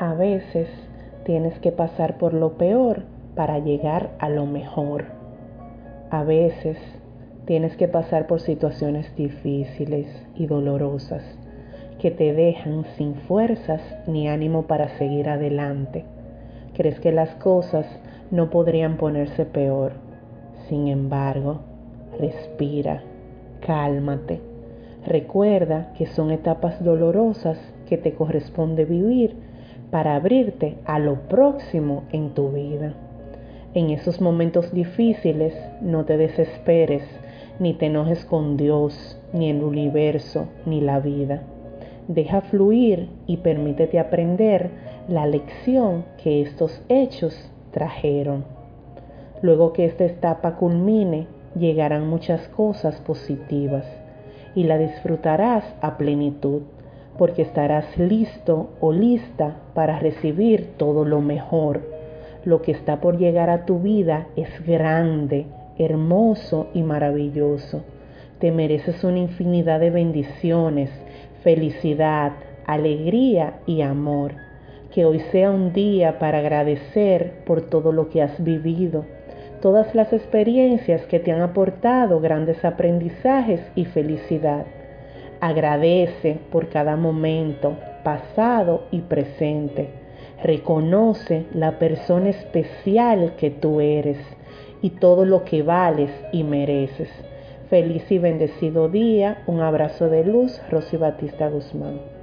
A veces tienes que pasar por lo peor para llegar a lo mejor. A veces tienes que pasar por situaciones difíciles y dolorosas que te dejan sin fuerzas ni ánimo para seguir adelante. Crees que las cosas no podrían ponerse peor. Sin embargo, respira, cálmate. Recuerda que son etapas dolorosas que te corresponde vivir para abrirte a lo próximo en tu vida. En esos momentos difíciles no te desesperes, ni te enojes con Dios, ni el universo, ni la vida. Deja fluir y permítete aprender la lección que estos hechos trajeron. Luego que esta etapa culmine, llegarán muchas cosas positivas y la disfrutarás a plenitud, porque estarás listo o lista para recibir todo lo mejor. Lo que está por llegar a tu vida es grande, hermoso y maravilloso. Te mereces una infinidad de bendiciones, felicidad, alegría y amor. Que hoy sea un día para agradecer por todo lo que has vivido, todas las experiencias que te han aportado grandes aprendizajes y felicidad. Agradece por cada momento, pasado y presente. Reconoce la persona especial que tú eres y todo lo que vales y mereces. Feliz y bendecido día. Un abrazo de luz, Rosy Batista Guzmán.